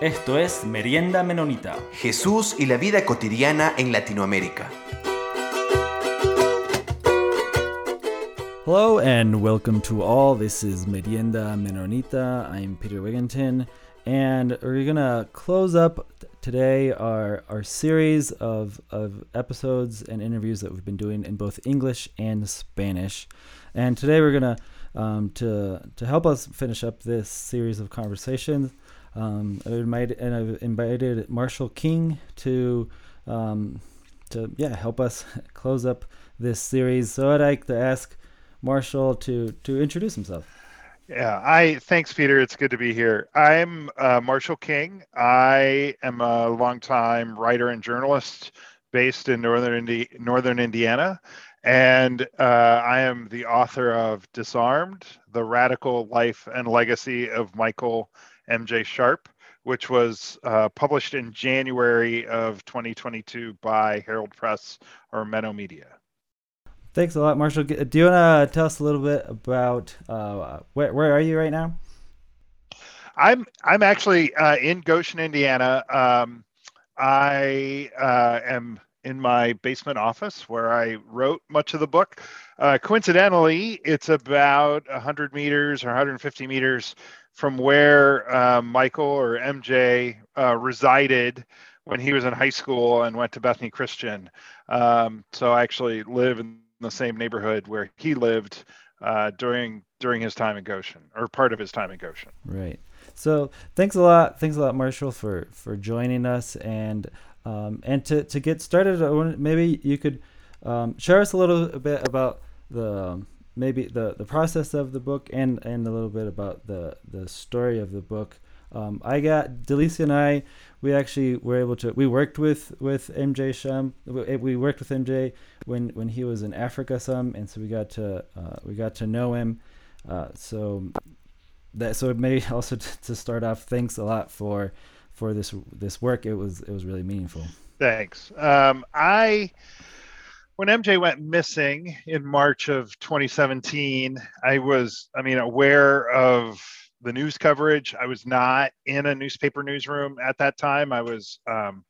Esto es Merienda Menonita. Jesús y la vida cotidiana en Latinoamérica. Hello and welcome to all. This is Merienda Menonita. I'm Peter Wigginton, and we're gonna close up today our our series of of episodes and interviews that we've been doing in both English and Spanish. And today we're gonna um, to to help us finish up this series of conversations. Um, I invited, and I've invited Marshall King to um, to yeah help us close up this series. So I'd like to ask Marshall to to introduce himself. Yeah, I thanks Peter. It's good to be here. I'm uh, Marshall King. I am a longtime writer and journalist based in northern Indi- northern Indiana, and uh, I am the author of Disarmed: The Radical Life and Legacy of Michael M.J. Sharp, which was uh, published in January of 2022 by Herald Press or Menno Media. Thanks a lot, Marshall. Do you want to tell us a little bit about uh, where where are you right now? I'm I'm actually uh, in Goshen, Indiana. Um, I uh, am in my basement office where I wrote much of the book. Uh, coincidentally, it's about 100 meters or 150 meters from where uh, Michael or MJ uh, resided when he was in high school and went to Bethany Christian. Um, so I actually live in the same neighborhood where he lived uh, during during his time in Goshen or part of his time in Goshen. Right. So thanks a lot, thanks a lot, Marshall, for for joining us and um, and to to get started. Maybe you could um, share us a little bit about the maybe the the process of the book and and a little bit about the the story of the book. Um, I got Delicia and I. We actually were able to. We worked with with MJ Shum. We worked with MJ when when he was in Africa some, and so we got to uh, we got to know him. Uh, so that so maybe also to, to start off, thanks a lot for for this this work. It was it was really meaningful. Thanks. Um, I when MJ went missing in March of 2017, I was, I mean, aware of the news coverage. I was not in a newspaper newsroom at that time. I was um,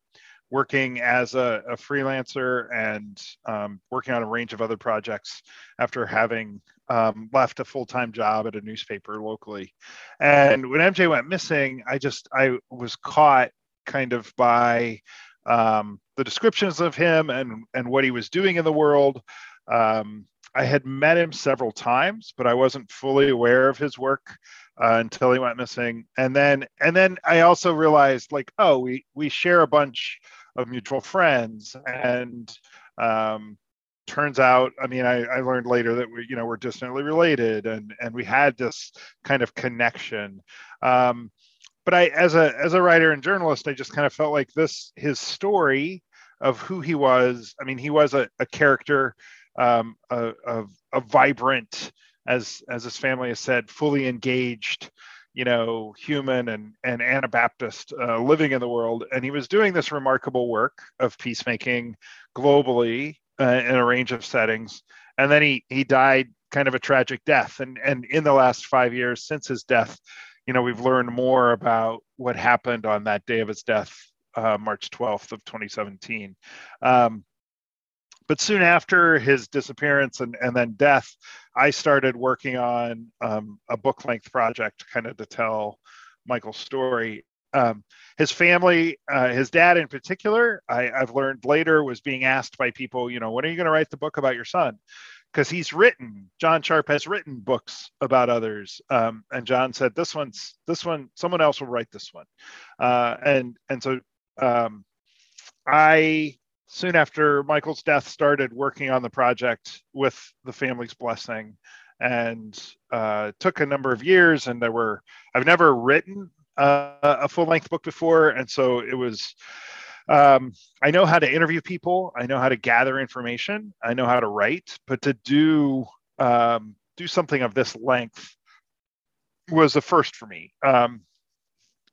working as a, a freelancer and um, working on a range of other projects after having um, left a full-time job at a newspaper locally. And when MJ went missing, I just I was caught kind of by um, the descriptions of him and and what he was doing in the world. Um, I had met him several times, but I wasn't fully aware of his work uh, until he went missing. And then and then I also realized like, oh, we we share a bunch of mutual friends, and um, turns out, I mean, I, I learned later that we you know we're distantly related, and and we had this kind of connection. Um, but I, as a as a writer and journalist, I just kind of felt like this his story of who he was. I mean, he was a, a character, um, a, a, a vibrant, as as his family has said, fully engaged, you know, human and and Anabaptist uh, living in the world, and he was doing this remarkable work of peacemaking globally uh, in a range of settings. And then he he died kind of a tragic death, and and in the last five years since his death you know, we've learned more about what happened on that day of his death, uh, March 12th of 2017. Um, but soon after his disappearance and, and then death, I started working on um, a book length project kind of to tell Michael's story. Um, his family, uh, his dad in particular, I, have learned later was being asked by people, you know, when are you going to write the book about your son? Because he's written john sharp has written books about others um, and john said this one's this one someone else will write this one. Uh, and and so um, i soon after michael's death started working on the project with the family's blessing and uh, took a number of years and there were i've never written uh, a full length book before. And so it was um, I know how to interview people. I know how to gather information. I know how to write, but to do um, do something of this length was a first for me. Um,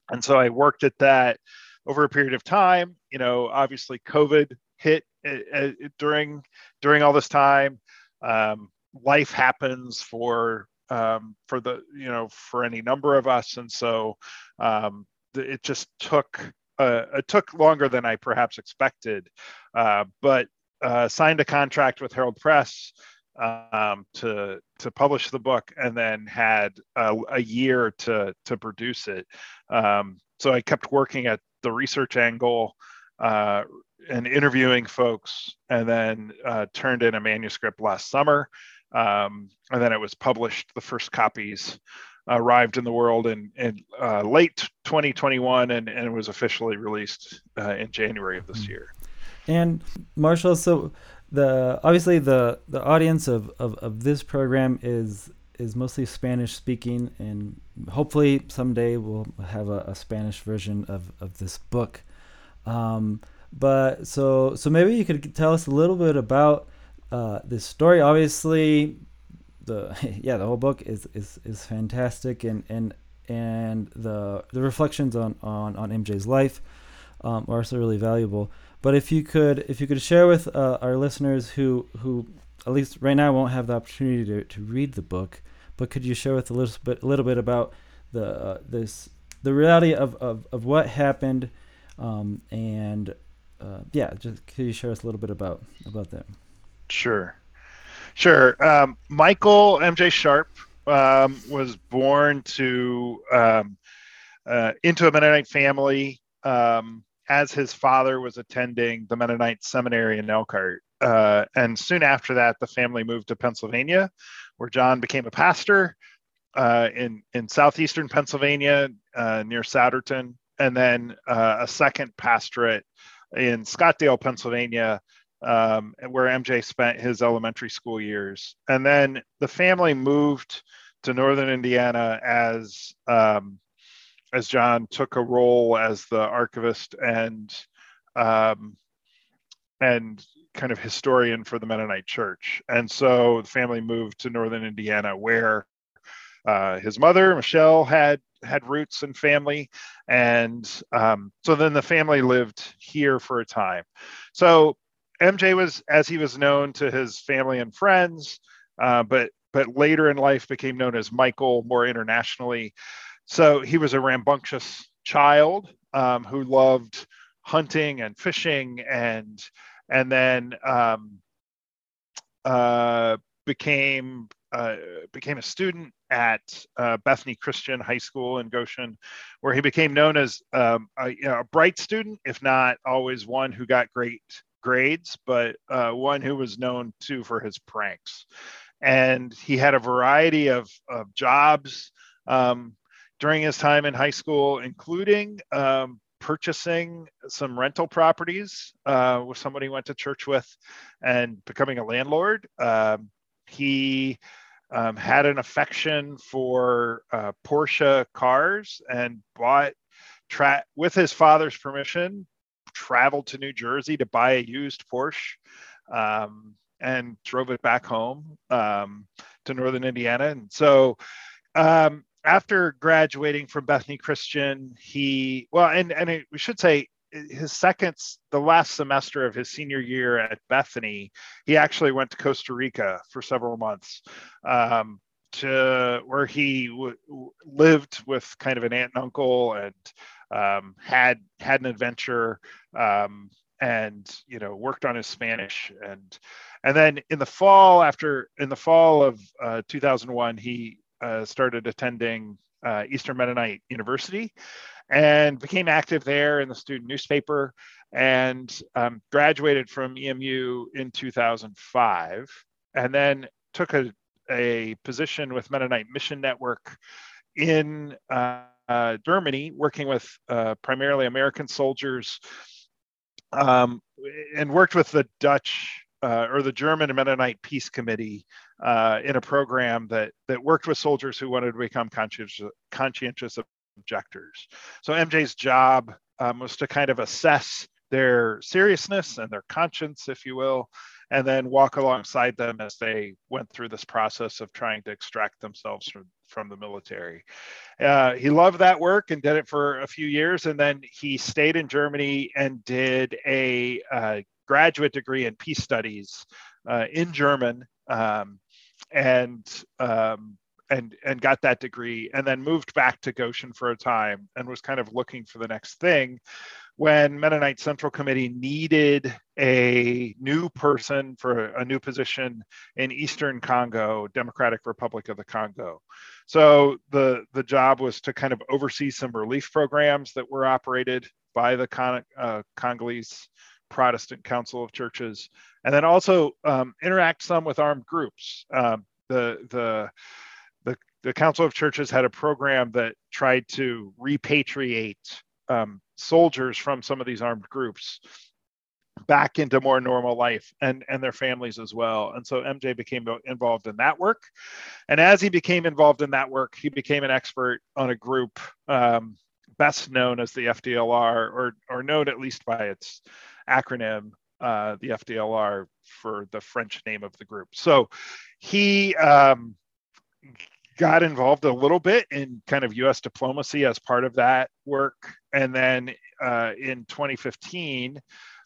and so I worked at that over a period of time. You know, obviously COVID hit uh, during during all this time. Um, life happens for um, for the you know for any number of us, and so um, it just took uh, it took longer than I perhaps expected, uh, but uh, signed a contract with Herald Press um, to to publish the book, and then had a, year to to produce it. Um, so I kept working at the research angle uh, and interviewing folks, and then uh, turned in a manuscript last summer, um, and then it was published. The first copies arrived in the world in, in uh, late 2021 and, and was officially released uh, in January of this mm. year. And Marshall, so the obviously the the audience of, of, of this program is is mostly Spanish speaking, and hopefully someday we'll have a, a Spanish version of, of this book. Um, but so so maybe you could tell us a little bit about uh, this story. Obviously, the yeah the whole book is is, is fantastic, and and and the the reflections on on on MJ's life um, are also really valuable. But if you could if you could share with uh, our listeners who who at least right now won't have the opportunity to, to read the book, but could you share with a little bit a little bit about the uh, this the reality of, of, of what happened um, and uh, yeah just could you share us a little bit about about that? Sure sure. Um, michael mj sharp um, was born to um, uh, into a mennonite family um, as his father was attending the mennonite seminary in elkhart. Uh, and soon after that the family moved to pennsylvania where John became a pastor uh, in in southeastern Pennsylvania uh, near Souderton, and then uh, a second pastorate in Scottdale, Pennsylvania, um, where MJ spent his elementary school years. And then the family moved to northern Indiana as um, as John took a role as the archivist and um, and kind of historian for the Mennonite Church. And so the family moved to northern Indiana, where uh, his mother Michelle had had roots and family, and um, so then the family lived here for a time. So MJ was, as he was known to his family and friends, uh, but but later in life became known as Michael more internationally. So he was a rambunctious child um, who loved hunting and fishing and and then um, uh, became uh, became a student at uh, Bethany Christian High School in Goshen, where he became known as um, a, you know, a, bright student, if not always one who got great grades, but uh, one who was known too for his pranks. And he had a variety of, of jobs um, during his time in high school, including um, purchasing some rental properties uh, with somebody he went to church with and becoming a landlord. Um, he um, had an affection for uh, Porsche cars and bought, tra- with his father's permission, traveled to New Jersey to buy a used Porsche um, and drove it back home um, to Northern Indiana. And so um, after graduating from Bethany Christian, he well, and and it, we should say his second, the last semester of his senior year at Bethany, he actually went to Costa Rica for several months, um, to where he w- lived with kind of an aunt and uncle and um, had had an adventure um, and you know worked on his Spanish. And and then in the fall after in the fall of uh, 2001 he uh, started attending uh, Eastern Mennonite University and became active there in the student newspaper and um, graduated from EMU in 2005 and then took a, a position with Mennonite Mission Network in uh, uh, Germany, working with uh, primarily American soldiers, um, and worked with the Dutch uh, or the German Mennonite Peace Committee uh, in a program that that worked with soldiers who wanted to become conscientious, conscientious objectors. So MJ's job um, was to kind of assess their seriousness and their conscience, if you will, and then walk alongside them as they went through this process of trying to extract themselves from, from the military. Uh, he loved that work and did it for a few years, and then he stayed in Germany and did a uh, graduate degree in peace studies uh, in German. Um, and um, and and got that degree, and then moved back to Goshen for a time, and was kind of looking for the next thing. When Mennonite Central Committee needed a new person for a new position in Eastern Congo, Democratic Republic of the Congo. So the the job was to kind of oversee some relief programs that were operated by the Con- uh, Congolese Protestant Council of Churches, and then also um, interact some with armed groups. Um, the the the the Council of Churches had a program that tried to repatriate um, soldiers from some of these armed groups back into more normal life and and their families as well. And so mj became involved in that work. And as he became involved in that work he became an expert on a group um, best known as the fdlr or or known at least by its acronym uh, the fdlr for the french name of the group. So he um, got involved a little bit in kind of us diplomacy as part of that work and then uh, in 2015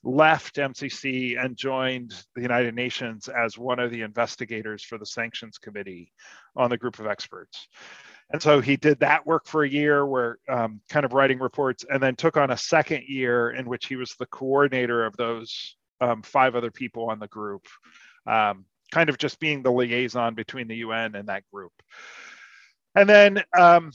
left MCC and joined the United Nations as one of the investigators for the sanctions committee on the group of experts. And so he did that work for a year where um, kind of writing reports and then took on a second year in which he was the coordinator of those um, five other people on the group, um, kind of just being the liaison between the UN and that group. And then um,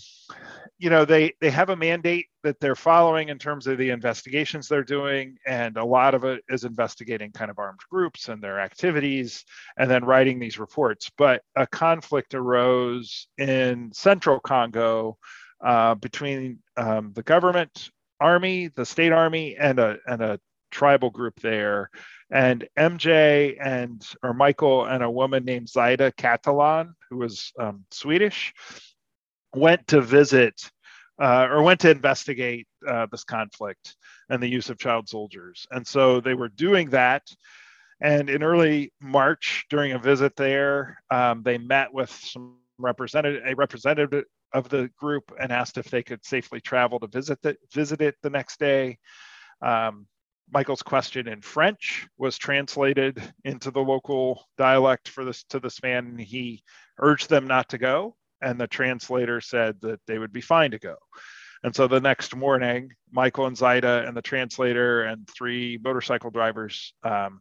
you know they they have a mandate that they're following in terms of the investigations they're doing and a lot of it is investigating kind of armed groups and their activities and then writing these reports. But a conflict arose in central congo uh, between um, the government army the state army and a and a tribal group there and MJ and or Michael and a woman named Zaida Catalan, who was um, Swedish, went to visit uh, or went to investigate uh, this conflict and the use of child soldiers. And so they were doing that. And in early March, during a visit there, um, they met with some representative, a representative of the group, and asked if they could safely travel to visit the, visit it the next day. Um, Michael's question in French was translated into the local dialect for this to this man, and he urged them not to go and the translator said that they would be fine to go. And so the next morning, Michael and Zaida and the translator and three motorcycle drivers um,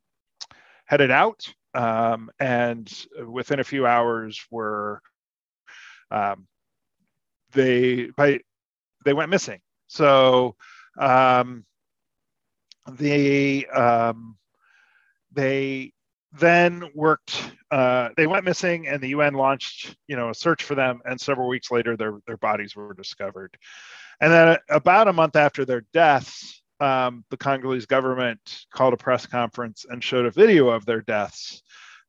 headed out, um, and within a few hours were um, they by, they went missing. So um, the um, they then worked uh, they went missing and the un launched you know a search for them and several weeks later their, their bodies were discovered. And then about a month after their deaths um, the congolese government called a press conference and showed a video of their deaths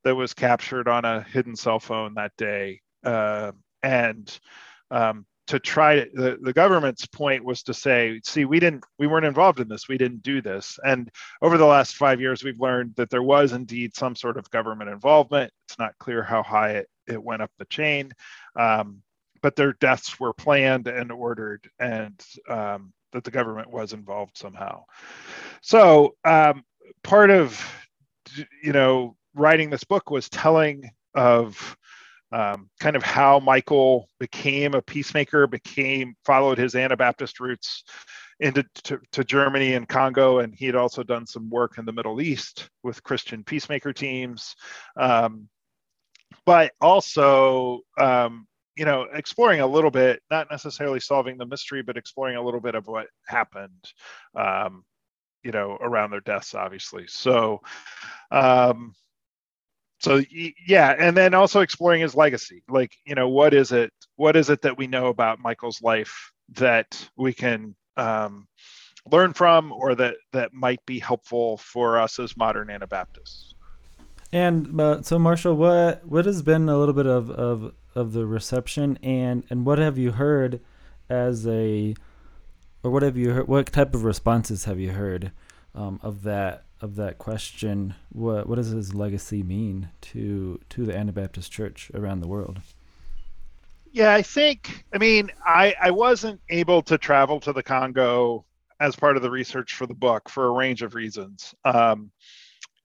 that was captured on a hidden cell phone that day. Uh, and um, to try to, the, the government's point was to say see we didn't we weren't involved in this. We didn't do this. And over the last five years we've learned that there was indeed some sort of government involvement. It's not clear how high it, it went up the chain. Um, but their deaths were planned and ordered and um, that the government was involved somehow. So um, part of you know writing this book was telling of um, kind of how Michael became a peacemaker, became followed his Anabaptist roots into to, to, Germany and Congo, and he had also done some work in the Middle East with Christian peacemaker teams, um, but also um, you know exploring a little bit, not necessarily solving the mystery, but exploring a little bit of what happened. Um, you know, around their deaths, obviously. So, um, so yeah and then also exploring his legacy like you know what is it what is it that we know about michael's life that we can um, learn from or that that might be helpful for us as modern anabaptists? And uh, so marshall what what has been a little bit of, of of the reception and and what have you heard as a or what have you heard what type of responses have you heard um, of that of that question, what what does his legacy mean to to the Anabaptist Church around the world? Yeah, I think. I mean, I I wasn't able to travel to the Congo as part of the research for the book for a range of reasons. Um,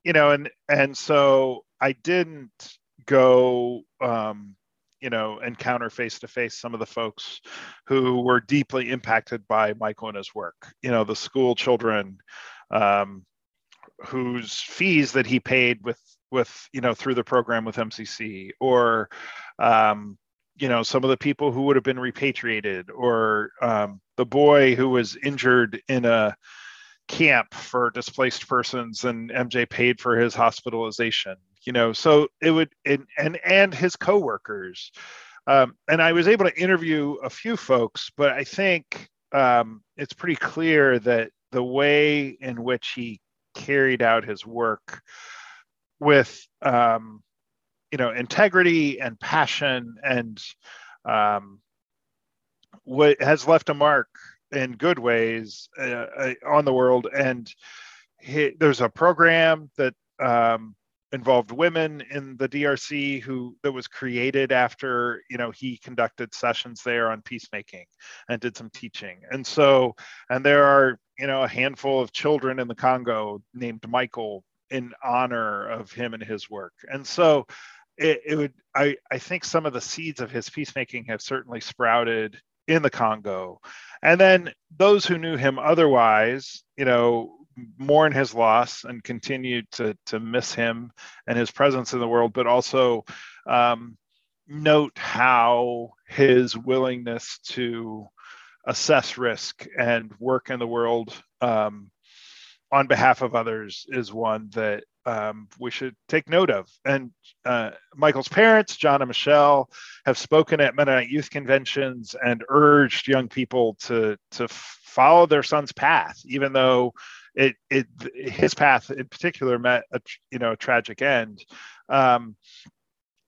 you know, and and so I didn't go um, you know, encounter face to face some of the folks who were deeply impacted by Michael and his work. You know, the school children um, whose fees that he paid with with you know through the program with MCC, or um, you know some of the people who would have been repatriated, or um, the boy who was injured in a camp for displaced persons and MJ paid for his hospitalization you know? So it would and and, and his coworkers. Um, and I was able to interview a few folks but I think um, it's pretty clear that the way in which he carried out his work with um, you know integrity and passion and um, what has left a mark in good ways uh, uh, on the world. And he, there's a program that um, involved women in the DRC who that was created after you know he conducted sessions there on peacemaking and did some teaching. And so, and there are you know a handful of children in the Congo named Michael in honor of him and his work. And so it, it, would I, I think some of the seeds of his peacemaking have certainly sprouted in the Congo. And then those who knew him otherwise, you know, mourn his loss and continue to to miss him and his presence in the world, but also um, note how his willingness to assess risk and work in the world um, on behalf of others is one that um, we should take note of. And uh, Michael's parents, John and Michelle, have spoken at Mennonite youth conventions and urged young people to to follow their son's path, even though it it his path in particular met a you know a tragic end. Um,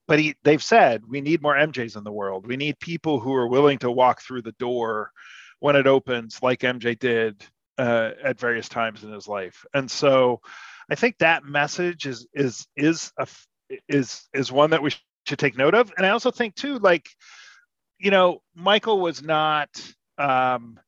but he, they've said we need more MJs in the world. We need people who are willing to walk through the door when it opens, like MJ did uh, at various times in his life. And so I think that message is is is a is is one that we should take note of. And I also think too, like, you know, Michael was not. Um,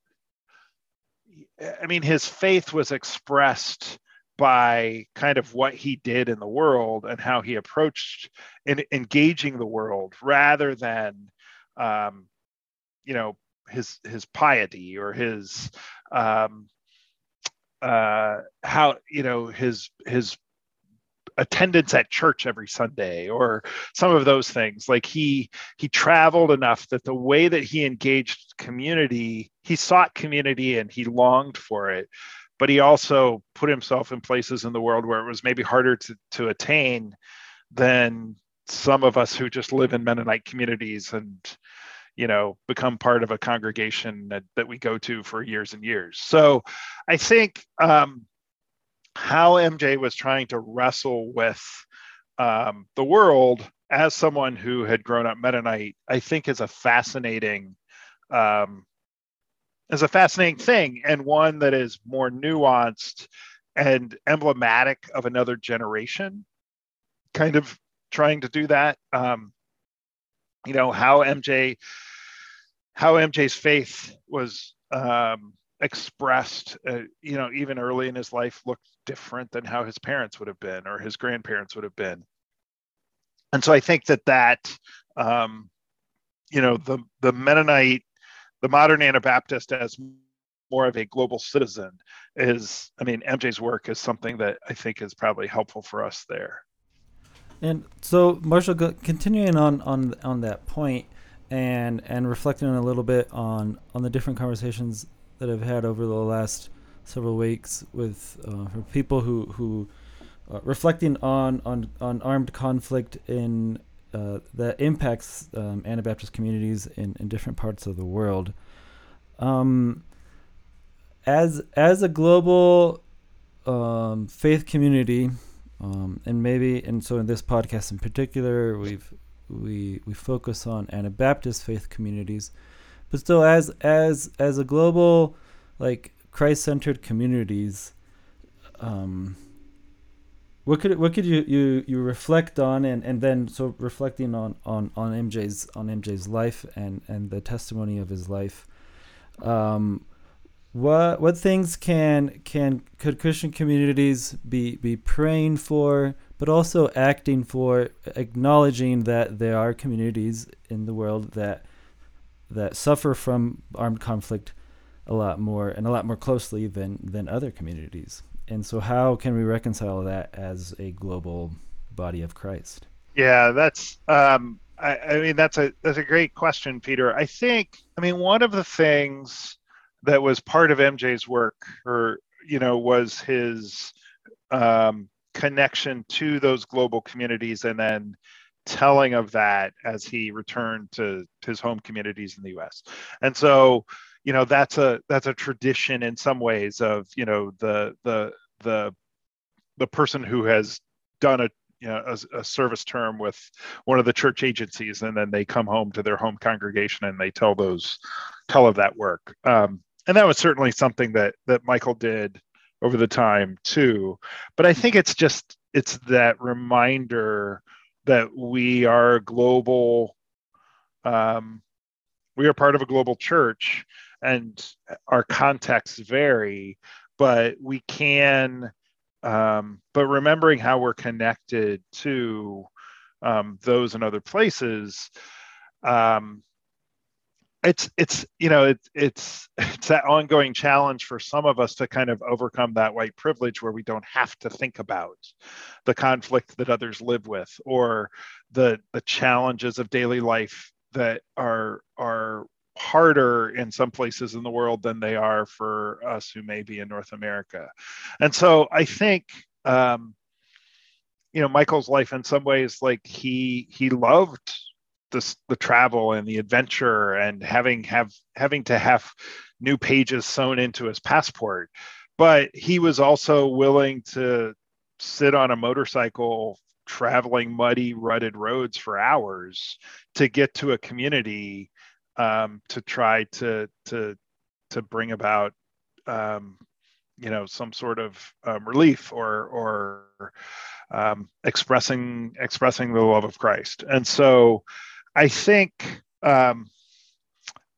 I mean, his faith was expressed by kind of what he did in the world and how he approached in engaging the world rather than um, you know his his piety or his um, uh, how you know his his attendance at church every sunday or some of those things. Like he he traveled enough that the way that he engaged community he sought community and he longed for it but he also put himself in places in the world where it was maybe harder to, to attain than some of us who just live in mennonite communities and you know become part of a congregation that, that we go to for years and years. So i think um, how mj was trying to wrestle with um, the world as someone who had grown up mennonite i think is a fascinating um, is a fascinating thing and one that is more nuanced and emblematic of another generation kind of trying to do that. Um, you know how mj how mj's faith was um, expressed uh, you know even early in his life looked different than how his parents would have been or his grandparents would have been. And so i think that that um, you know the the mennonite the modern anabaptist as more of a global citizen is i mean mj's work is something that i think is probably helpful for us there. And so, Marshall, continuing on on on that point, and and reflecting a little bit on on the different conversations that I've had over the last several weeks with uh, people who who uh, reflecting on on on armed conflict in uh, that impacts um, Anabaptist communities in, in different parts of the world. Um, as as a global um, faith community, um, and maybe and so in this podcast in particular we've we we focus on Anabaptist faith communities, but still as as as a global like Christ-centered communities, um, what could what could you, you you reflect on and, and then so reflecting on, on, on MJ's on MJ's life and, and the testimony of his life, um, what what things can can could Christian communities be be praying for, but also acting for acknowledging that there are communities in the world that that suffer from armed conflict a lot more and a lot more closely than than other communities. And so, how can we reconcile that as a global body of Christ? Yeah, that's. Um, I, I mean, that's a that's a great question, Peter. I think. I mean, one of the things that was part of MJ's work, or you know, was his um, connection to those global communities, and then telling of that as he returned to his home communities in the U.S. And so, you know, that's a that's a tradition in some ways of you know the the the the person who has done a you know a, a, service term with one of the church agencies and then they come home to their home congregation and they tell those tell of that work um, and that was certainly something that that michael did over the time too but i think it's just it's that reminder that we are global um, we are part of a global church and our contexts vary but we can um, but remembering how we're connected to um, those in other places um, it's it's you know it's it's it's that ongoing challenge for some of us to kind of overcome that white privilege where we don't have to think about the conflict that others live with or the the challenges of daily life that are are harder in some places in the world than they are for us who may be in North America. And so I think um, you know Michael's life in some ways like he he loved the travel and the adventure and having have having to have new pages sewn into his passport but he was also willing to sit on a motorcycle traveling muddy rutted roads for hours to get to a community um, to try to to to bring about um, you know some sort of um, relief or or um, expressing expressing the love of Christ. And so I think um,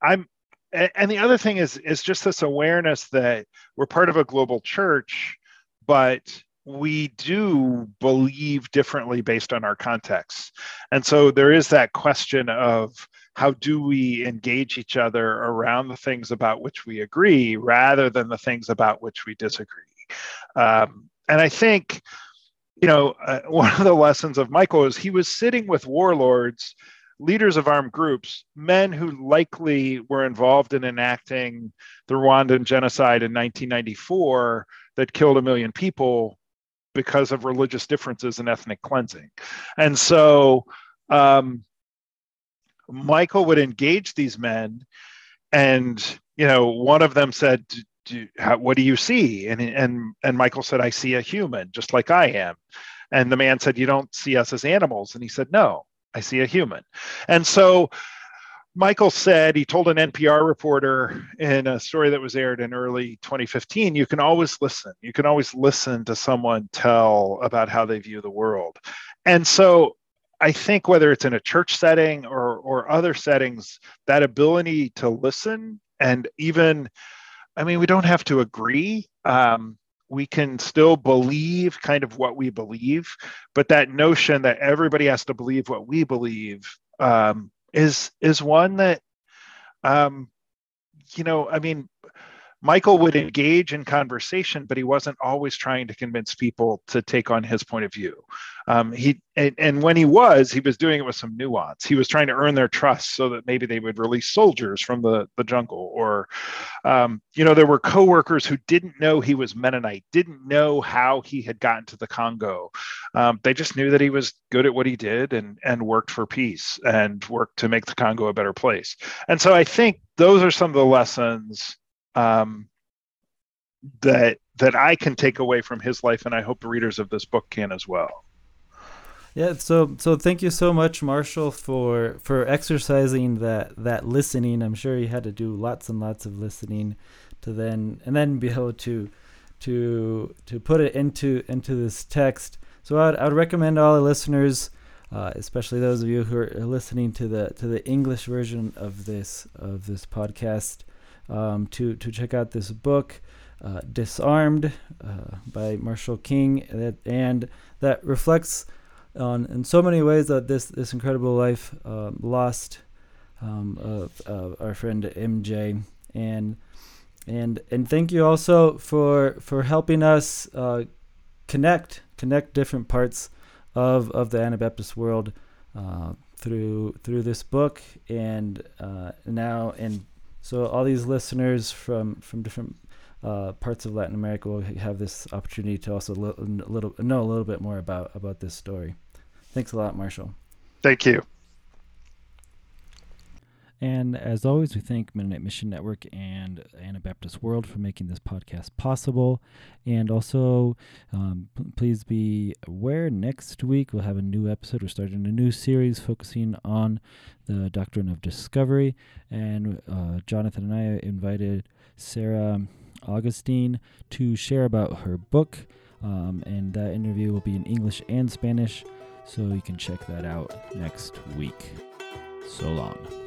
I'm and the other thing is is just this awareness that we're part of a global church, but we do believe differently based on our context. And so there is that question of how do we engage each other around the things about which we agree rather than the things about which we disagree um, and i think you know uh, one of the lessons of michael is he was sitting with warlords leaders of armed groups men who likely were involved in enacting the rwandan genocide in 1994 that killed a million people because of religious differences and ethnic cleansing and so um, Michael would engage these men, and you know, one of them said, do, how, "What do you see?" And and and Michael said, "I see a human, just like I am." And the man said, "You don't see us as animals," and he said, "No, I see a human." And so. Michael said, he told an NPR reporter in a story that was aired in early 2015, you can always listen. You can always listen to someone tell about how they view the world. And so I think whether it's in a church setting or or other settings, that ability to listen and even, I mean, we don't have to agree. Um, we can still believe kind of what we believe, but that notion that everybody has to believe what we believe um, is is one that, um, you know, I mean, Michael would engage in conversation, but he wasn't always trying to convince people to take on his point of view. Um, he and, and, when he was, he was doing it with some nuance. He was trying to earn their trust so that maybe they would release soldiers from the the jungle, or um, you know, there were coworkers who didn't know he was Mennonite, didn't know how he had gotten to the Congo. Um, they just knew that he was good at what he did and and worked for peace and worked to make the Congo a better place. And so I think those are some of the lessons um, that that I can take away from his life, and I hope the readers of this book can as well. Yeah, so so thank you so much, Marshall, for for exercising that that listening. I'm sure you had to do lots and lots of listening to then and then be able to to to put it into into this text. So I'd, I'd recommend all the listeners, uh, especially those of you who are listening to the to the English version of this of this podcast, um, to to check out this book. uh, Disarmed uh, by Marshall King, and that reflects on in so many ways that this this incredible life uh, lost um, of, of, our friend MJ and and and thank you also for for helping us uh, connect connect different parts of of the Anabaptist world uh, through through this book and uh, now and so all these listeners from from different uh, parts of Latin America will have this opportunity to also li- little know a little bit more about about this story. Thanks a lot, Marshall. Thank you. And as always, we thank Mennonite Mission Network and Anabaptist World for making this podcast possible. And also, um, p- please be aware next week we'll have a new episode. We're starting a new series focusing on the doctrine of discovery. And uh, Jonathan and I invited Sarah Augustine to share about her book. Um, and that interview will be in English and Spanish. So you can check that out next week. So long.